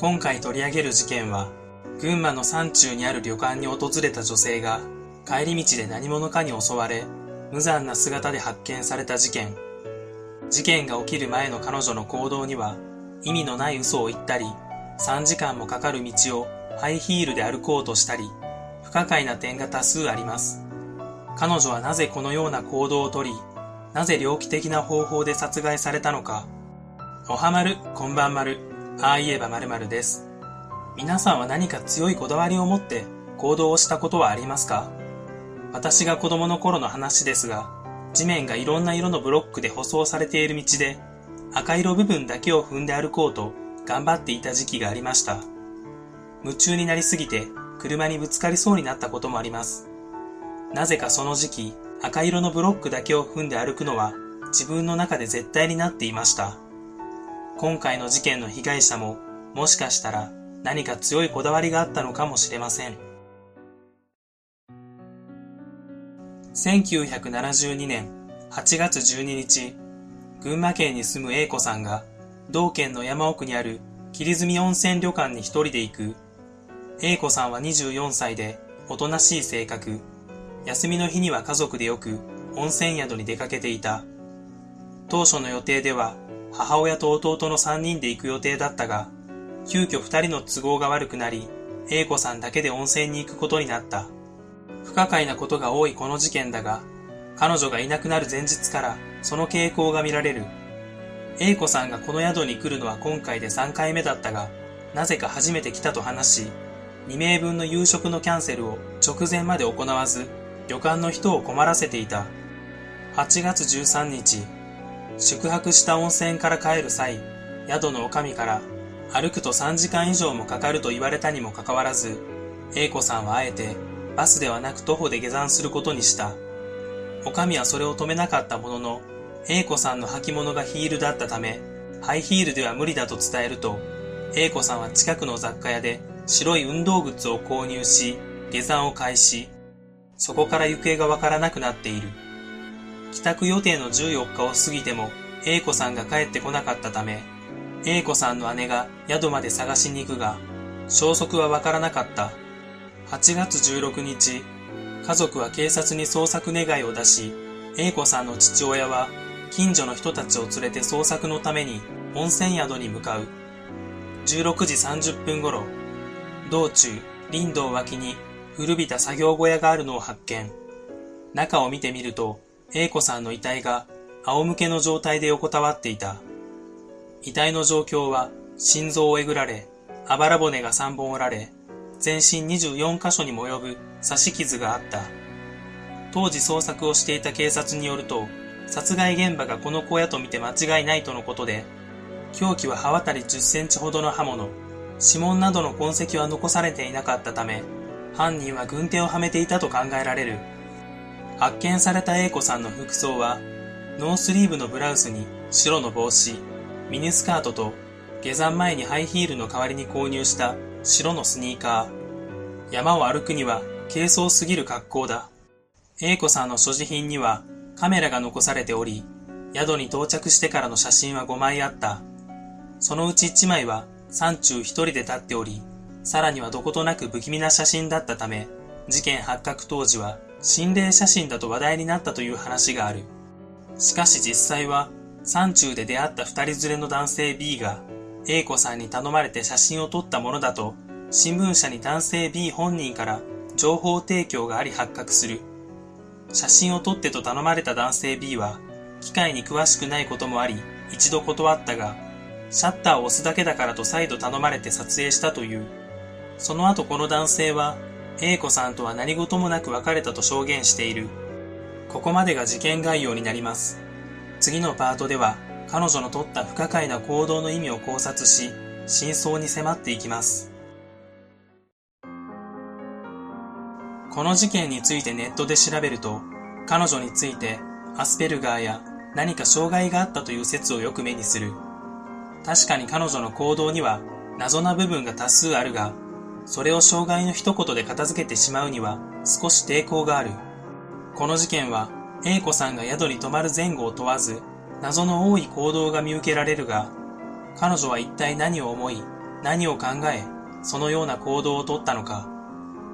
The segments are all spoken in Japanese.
今回取り上げる事件は、群馬の山中にある旅館に訪れた女性が、帰り道で何者かに襲われ、無残な姿で発見された事件。事件が起きる前の彼女の行動には、意味のない嘘を言ったり、3時間もかかる道をハイヒールで歩こうとしたり、不可解な点が多数あります。彼女はなぜこのような行動をとり、なぜ猟奇的な方法で殺害されたのか。おはまる、こんばんまる、ああ言えばまるです。皆さんは何か強いこだわりを持って行動をしたことはありますか？私が子供の頃の話ですが、地面がいろんな色のブロックで舗装されている道で、赤色部分だけを踏んで歩こうと頑張っていた時期がありました。夢中になりすぎて車にぶつかりそうになったこともあります。なぜかその時期、赤色のブロックだけを踏んで歩くのは自分の中で絶対になっていました。今回の事件の被害者ももしかしたら何か強いこだわりがあったのかもしれません。1972年8月12日、群馬県に住む A 子さんが同県の山奥にある霧積温泉旅館に一人で行く。A 子さんは24歳でおとなしい性格。休みの日には家族でよく温泉宿に出かけていた。当初の予定では母親と弟の3人で行く予定だったが、急遽2人の都合が悪くなり、A 子さんだけで温泉に行くことになった。不可解なことが多いこの事件だが、彼女がいなくなる前日からその傾向が見られる。A 子さんがこの宿に来るのは今回で3回目だったが、なぜか初めて来たと話し、2名分の夕食のキャンセルを直前まで行わず、旅館の人を困らせていた。8月13日、宿泊した温泉から帰る際、宿の女将から歩くと3時間以上もかかると言われたにもかかわらず、A 子さんはあえてバスではなく徒歩で下山することにした。おかみはそれを止めなかったものの、A 子さんの履物がヒールだったため、ハイヒールでは無理だと伝えると、A 子さんは近くの雑貨屋で白い運動靴を購入し、下山を開始。そこから行方がわからなくなっている。帰宅予定の14日を過ぎても、A 子さんが帰ってこなかったため、A 子さんの姉が宿まで探しに行くが、消息はわからなかった。8月16日、家族は警察に捜索願いを出し、A 子さんの父親は近所の人たちを連れて捜索のために温泉宿に向かう。16時30分頃、道中、林道脇に古びた作業小屋があるのを発見。中を見てみると、A 子さんの遺体が仰向けの状態で横たわっていた。遺体の状況は、心臓をえぐられ、あばら骨が3本折られ、全身24箇所にも及ぶ刺し傷があった。当時捜索をしていた警察によると、殺害現場がこの小屋とみて間違いないとのことで、凶器は刃渡り10センチほどの刃物、指紋などの痕跡は残されていなかったため、犯人は軍手をはめていたと考えられる。発見された A 子さんの服装は、ノースリーブのブラウスに白の帽子、ミニスカートと下山前にハイヒールの代わりに購入した白のスニーカー。山を歩くには軽装すぎる格好だ。A 子さんの所持品にはカメラが残されており、宿に到着してからの写真は5枚あった。そのうち1枚は山中一人で立っており、さらにはどことなく不気味な写真だったため、事件発覚当時は心霊写真だと話題になったという話がある。しかし実際は、山中で出会った二人連れの男性 B が A 子さんに頼まれて写真を撮ったものだと、新聞社に男性 B 本人から情報提供があり発覚する。写真を撮ってと頼まれた男性 B は、機械に詳しくないこともあり、一度断ったが、シャッターを押すだけだからと再度頼まれて撮影したという。その後この男性は、A 子さんとは何事もなく別れたと証言している。ここまでが事件概要になります。次のパートでは、彼女の取った不可解な行動の意味を考察し、真相に迫っていきます。この事件についてネットで調べると、彼女についてアスペルガーや何か障害があったという説をよく目にする。確かに彼女の行動には謎な部分が多数あるが、それを障害の一言で片付けてしまうには少し抵抗がある。この事件は A 子さんが宿に泊まる前後を問わず謎の多い行動が見受けられるが、彼女は一体何を思い、何を考え、そのような行動をとったのか、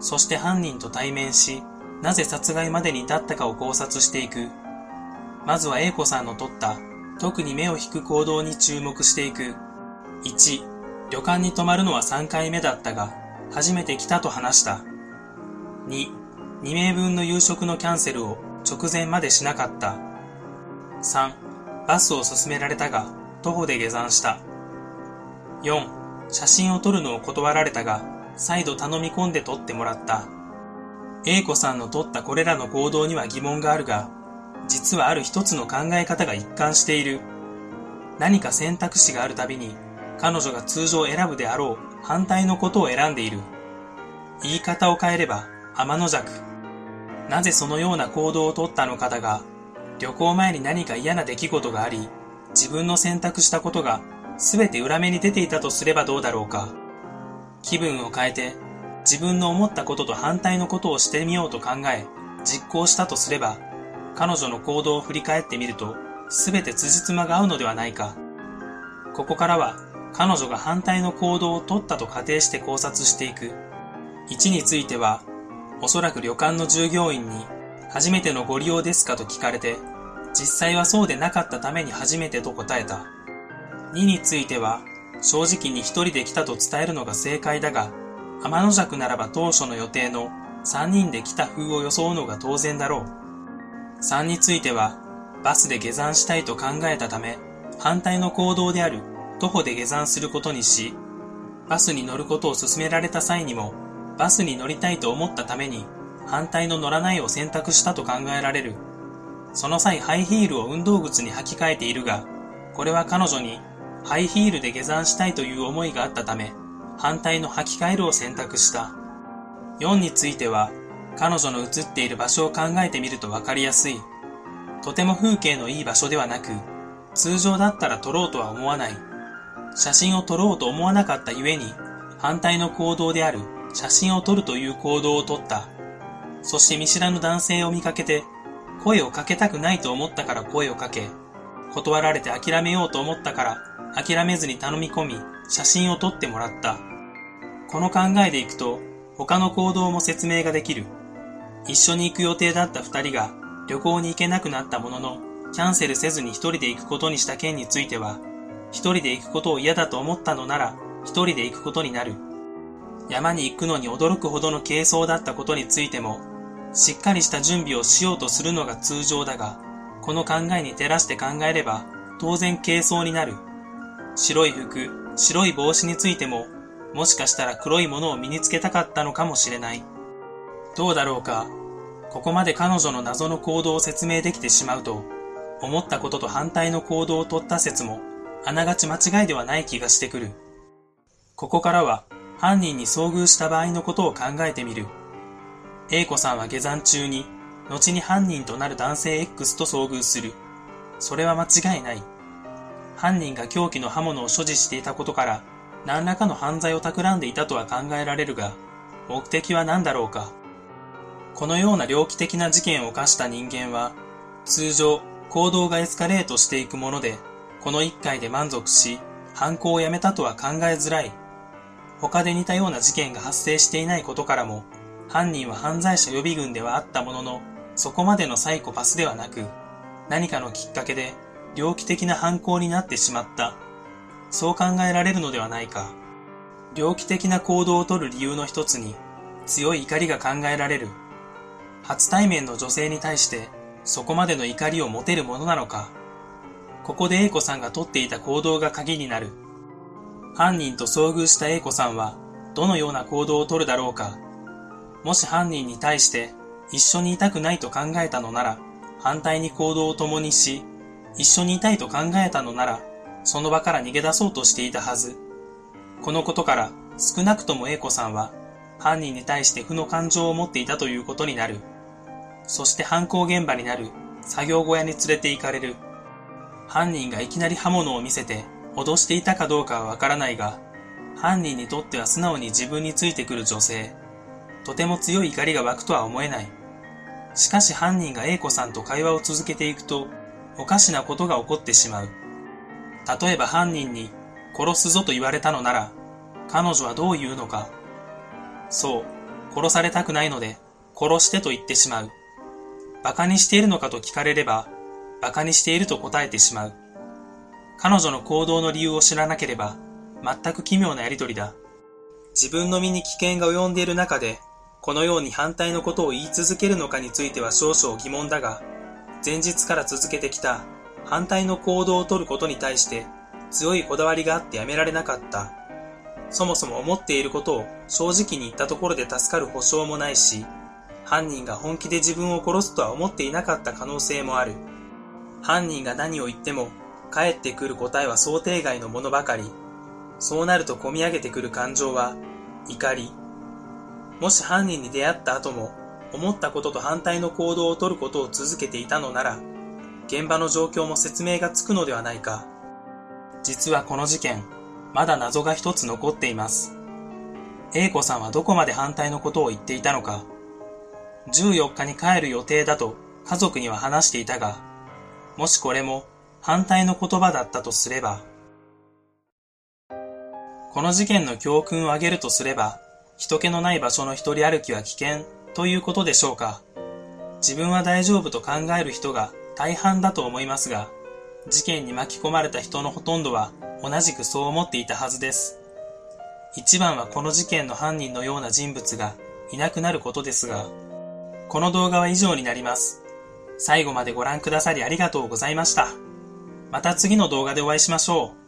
そして犯人と対面し、なぜ殺害までに至ったかを考察していく。まずは A 子さんのとった特に目を引く行動に注目していく。1、旅館に泊まるのは3回目だったが、初めて来たと話した。2、2名分の夕食のキャンセルを直前までしなかった。3、バスを勧められたが、徒歩で下山した。4、写真を撮るのを断られたが、再度頼み込んで撮ってもらった。A 子さんの取ったこれらの行動には疑問があるが、実はある一つの考え方が一貫している。何か選択肢があるたびに、彼女が通常選ぶであろう反対のことを選んでいる。言い方を変えれば、天の弱。なぜそのような行動をとったのかだが、旅行前に何か嫌な出来事があり、自分の選択したことが全て裏目に出ていたとすればどうだろうか。気分を変えて自分の思ったことと反対のことをしてみようと考え、実行したとすれば、彼女の行動を振り返ってみると、すべて辻褄が合うのではないか。ここからは、彼女が反対の行動を取ったと仮定して考察していく。1については、おそらく旅館の従業員に、初めてのご利用ですかと聞かれて、実際はそうでなかったために初めてと答えた。2については、正直に一人で来たと伝えるのが正解だが、天の弱ならば当初の予定の3人で来た風を装うのが当然だろう。3については、バスで下山したいと考えたため、反対の行動である徒歩で下山することにし、バスに乗ることを勧められた際にも、バスに乗りたいと思ったために、反対の乗らないを選択したと考えられる。その際ハイヒールを運動靴に履き替えているが、これは彼女にハイヒールで下山したいという思いがあったため、反対の履き替えるを選択した。4については、彼女の映っている場所を考えてみるとわかりやすい。とても風景のいい場所ではなく、通常だったら撮ろうとは思わない。写真を撮ろうと思わなかったゆえに、反対の行動である写真を撮るという行動をとった。そして見知らぬ男性を見かけて、声をかけたくないと思ったから声をかけ、断られて諦めようと思ったから諦めずに頼み込み、写真を撮ってもらった。この考えでいくと、他の行動も説明ができる。一緒に行く予定だった二人が旅行に行けなくなったものの、キャンセルせずに一人で行くことにした件については、一人で行くことを嫌だと思ったのなら、一人で行くことになる。山に行くのに驚くほどの軽装だったことについても、しっかりした準備をしようとするのが通常だが、この考えに照らして考えれば、当然軽装になる。白い服、白い帽子についても、もしかしたら黒いものを身につけたかったのかもしれない。どうだろうか。ここまで彼女の謎の行動を説明できてしまうと、思ったことと反対の行動を取った説も、あながち間違いではない気がしてくる。ここからは、犯人に遭遇した場合のことを考えてみる。A 子さんは下山中に、後に犯人となる男性 X と遭遇する。それは間違いない。犯人が凶器の刃物を所持していたことから、何らかの犯罪を企んでいたとは考えられるが、目的は何だろうか。このような猟奇的な事件を犯した人間は、通常、行動がエスカレートしていくもので、この一回で満足し、犯行をやめたとは考えづらい。他で似たような事件が発生していないことからも、犯人は犯罪者予備軍ではあったものの、そこまでのサイコパスではなく、何かのきっかけで猟奇的な犯行になってしまった。そう考えられるのではないか。猟奇的な行動をとる理由の一つに、強い怒りが考えられる。初対面の女性に対して、そこまでの怒りを持てるものなのか。ここで A 子さんがとっていた行動が鍵になる。犯人と遭遇した A 子さんは、どのような行動をとるだろうか。もし犯人に対して、一緒にいたくないと考えたのなら、反対に行動を共にし、一緒にいたいと考えたのなら、その場から逃げ出そうとしていたはず。このことから、少なくとも A 子さんは、犯人に対して負の感情を持っていたということになる。そして犯行現場になる作業小屋に連れて行かれる。犯人がいきなり刃物を見せて脅していたかどうかはわからないが、犯人にとっては素直に自分についてくる女性。とても強い怒りが湧くとは思えない。しかし犯人が A 子さんと会話を続けていくと、おかしなことが起こってしまう。例えば犯人に殺すぞと言われたのなら、彼女はどう言うのか。そう、殺されたくないので、殺してと言ってしまう。馬鹿にしているのかと聞かれれば、馬鹿にしていると答えてしまう。彼女の行動の理由を知らなければ、全く奇妙なやりとりだ。自分の身に危険が及んでいる中で、このように反対のことを言い続けるのかについては少々疑問だが、前日から続けてきた反対の行動をとることに対して強いこだわりがあってやめられなかった。そもそも思っていることを正直に言ったところで助かる保証もないし、犯人が本気で自分を殺すとは思っていなかった可能性もある。犯人が何を言っても、返ってくる答えは想定外のものばかり。そうなると込み上げてくる感情は、怒り。もし犯人に出会った後も、思ったことと反対の行動をとることを続けていたのなら、現場の状況も説明がつくのではないか。実はこの事件、まだ謎が一つ残っています。A 子さんはどこまで反対のことを言っていたのか。14日に帰る予定だと家族には話していたが、もしこれも反対の言葉だったとすれば、この事件の教訓を挙げるとすれば、人気のない場所の一人歩きは危険ということでしょうか。自分は大丈夫と考える人が大半だと思いますが、事件に巻き込まれた人のほとんどは同じくそう思っていたはずです。一番はこの事件の犯人のような人物がいなくなることですが、この動画は以上になります。最後までご覧くださりありがとうございました。また次の動画でお会いしましょう。